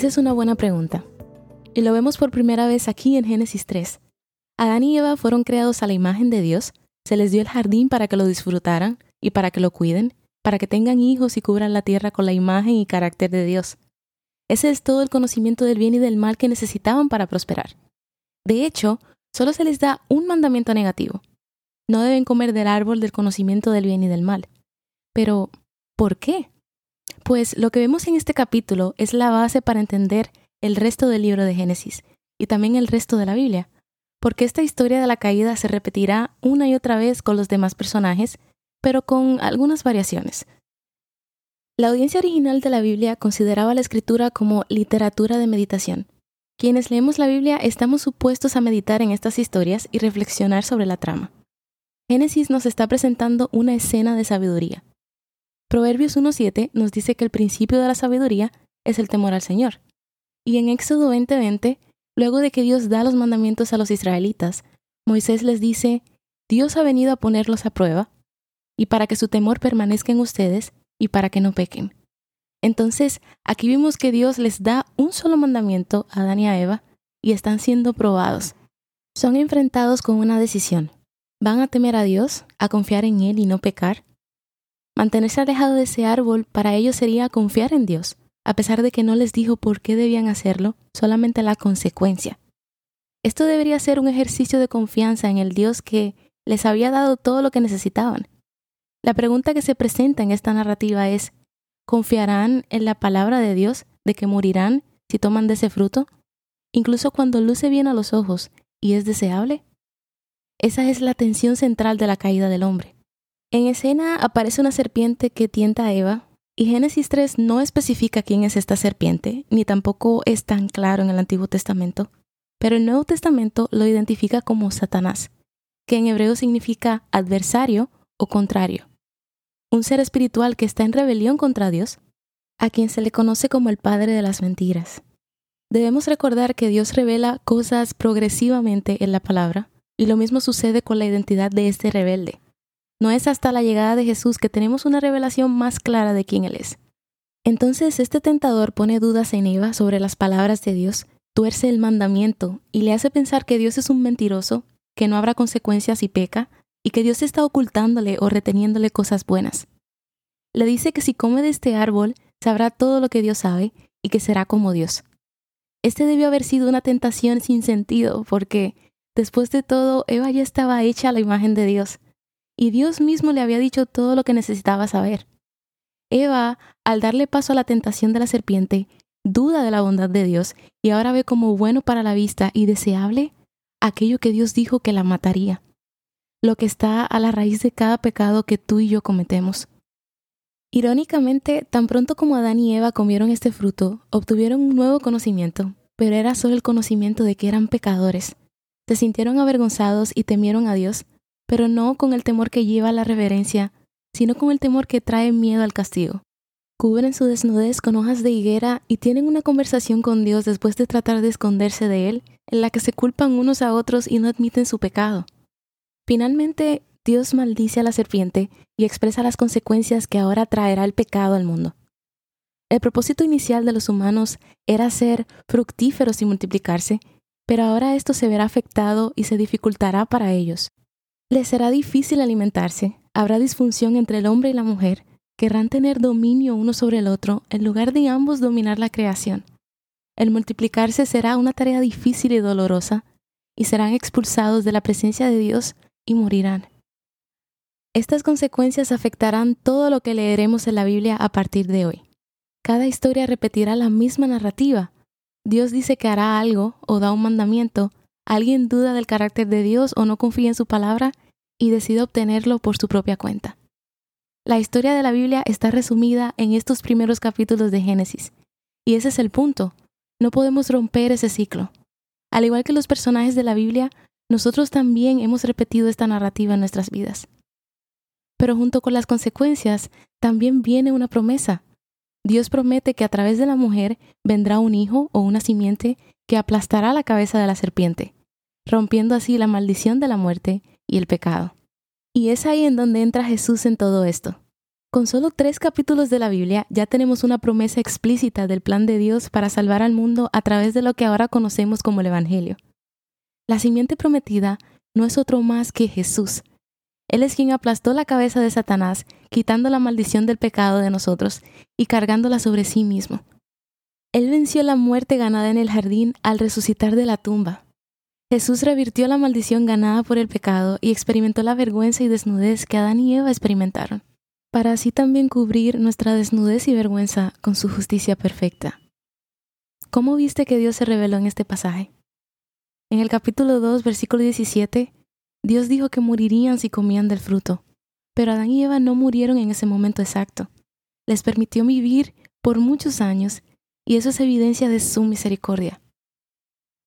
Esa es una buena pregunta. Y lo vemos por primera vez aquí en Génesis 3. Adán y Eva fueron creados a la imagen de Dios, se les dio el jardín para que lo disfrutaran y para que lo cuiden, para que tengan hijos y cubran la tierra con la imagen y carácter de Dios. Ese es todo el conocimiento del bien y del mal que necesitaban para prosperar. De hecho, solo se les da un mandamiento negativo. No deben comer del árbol del conocimiento del bien y del mal. Pero, ¿por qué? Pues lo que vemos en este capítulo es la base para entender el resto del libro de Génesis y también el resto de la Biblia, porque esta historia de la caída se repetirá una y otra vez con los demás personajes, pero con algunas variaciones. La audiencia original de la Biblia consideraba la escritura como literatura de meditación. Quienes leemos la Biblia estamos supuestos a meditar en estas historias y reflexionar sobre la trama. Génesis nos está presentando una escena de sabiduría. Proverbios 1.7 nos dice que el principio de la sabiduría es el temor al Señor. Y en Éxodo 20:20, luego de que Dios da los mandamientos a los israelitas, Moisés les dice, Dios ha venido a ponerlos a prueba, y para que su temor permanezca en ustedes, y para que no pequen. Entonces, aquí vimos que Dios les da un solo mandamiento a Adán y a Eva, y están siendo probados. Son enfrentados con una decisión. ¿Van a temer a Dios, a confiar en Él y no pecar? Mantenerse alejado de ese árbol para ellos sería confiar en Dios, a pesar de que no les dijo por qué debían hacerlo, solamente la consecuencia. Esto debería ser un ejercicio de confianza en el Dios que les había dado todo lo que necesitaban. La pregunta que se presenta en esta narrativa es, ¿confiarán en la palabra de Dios de que morirán si toman de ese fruto? Incluso cuando luce bien a los ojos y es deseable. Esa es la tensión central de la caída del hombre. En escena aparece una serpiente que tienta a Eva, y Génesis 3 no especifica quién es esta serpiente, ni tampoco es tan claro en el Antiguo Testamento, pero el Nuevo Testamento lo identifica como Satanás, que en hebreo significa adversario o contrario, un ser espiritual que está en rebelión contra Dios, a quien se le conoce como el padre de las mentiras. Debemos recordar que Dios revela cosas progresivamente en la palabra, y lo mismo sucede con la identidad de este rebelde. No es hasta la llegada de Jesús que tenemos una revelación más clara de quién Él es. Entonces este tentador pone dudas en Eva sobre las palabras de Dios, tuerce el mandamiento y le hace pensar que Dios es un mentiroso, que no habrá consecuencias y peca, y que Dios está ocultándole o reteniéndole cosas buenas. Le dice que si come de este árbol, sabrá todo lo que Dios sabe y que será como Dios. Este debió haber sido una tentación sin sentido, porque, después de todo, Eva ya estaba hecha a la imagen de Dios y Dios mismo le había dicho todo lo que necesitaba saber. Eva, al darle paso a la tentación de la serpiente, duda de la bondad de Dios y ahora ve como bueno para la vista y deseable aquello que Dios dijo que la mataría, lo que está a la raíz de cada pecado que tú y yo cometemos. Irónicamente, tan pronto como Adán y Eva comieron este fruto, obtuvieron un nuevo conocimiento, pero era solo el conocimiento de que eran pecadores. Se sintieron avergonzados y temieron a Dios, pero no con el temor que lleva a la reverencia, sino con el temor que trae miedo al castigo. Cubren su desnudez con hojas de higuera y tienen una conversación con Dios después de tratar de esconderse de Él, en la que se culpan unos a otros y no admiten su pecado. Finalmente, Dios maldice a la serpiente y expresa las consecuencias que ahora traerá el pecado al mundo. El propósito inicial de los humanos era ser fructíferos y multiplicarse, pero ahora esto se verá afectado y se dificultará para ellos. Les será difícil alimentarse, habrá disfunción entre el hombre y la mujer, querrán tener dominio uno sobre el otro en lugar de ambos dominar la creación. El multiplicarse será una tarea difícil y dolorosa, y serán expulsados de la presencia de Dios y morirán. Estas consecuencias afectarán todo lo que leeremos en la Biblia a partir de hoy. Cada historia repetirá la misma narrativa. Dios dice que hará algo o da un mandamiento, alguien duda del carácter de Dios o no confía en su palabra y decide obtenerlo por su propia cuenta. La historia de la Biblia está resumida en estos primeros capítulos de Génesis, y ese es el punto. no podemos romper ese ciclo. Al igual que los personajes de la Biblia, nosotros también hemos repetido esta narrativa en nuestras vidas. Pero junto con las consecuencias, también viene una promesa. Dios promete que a través de la mujer vendrá un hijo o una simiente que aplastará la cabeza de la serpiente, rompiendo así la maldición de la muerte y el pecado. Y es ahí en donde entra Jesús en todo esto. Con solo tres capítulos de la Biblia ya tenemos una promesa explícita del plan de Dios para salvar al mundo a través de lo que ahora conocemos como el Evangelio. La simiente prometida no es otro más que Jesús. Él es quien aplastó la cabeza de Satanás, quitando la maldición del pecado de nosotros y cargándola sobre sí mismo. Él venció la muerte ganada en el jardín al resucitar de la tumba. Jesús revirtió la maldición ganada por el pecado y experimentó la vergüenza y desnudez que Adán y Eva experimentaron para así también cubrir nuestra desnudez y vergüenza con su justicia perfecta. ¿Cómo viste que Dios se reveló en este pasaje? En el capítulo 2, versículo 17, Dios dijo que morirían si comían del fruto, pero Adán y Eva no murieron en ese momento exacto. Les permitió vivir por muchos años y eso es evidencia de su misericordia.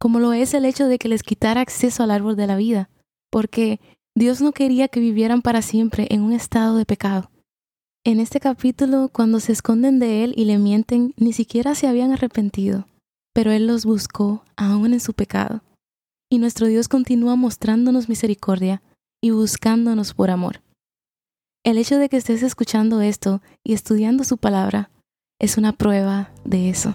Como lo es el hecho de que les quitara acceso al árbol de la vida, porque Dios no quería que vivieran para siempre en un estado de pecado. En este capítulo, cuando se esconden de Él y le mienten, ni siquiera se habían arrepentido, pero Él los buscó aún en su pecado. Y nuestro Dios continúa mostrándonos misericordia y buscándonos por amor. El hecho de que estés escuchando esto y estudiando su palabra es una prueba de eso.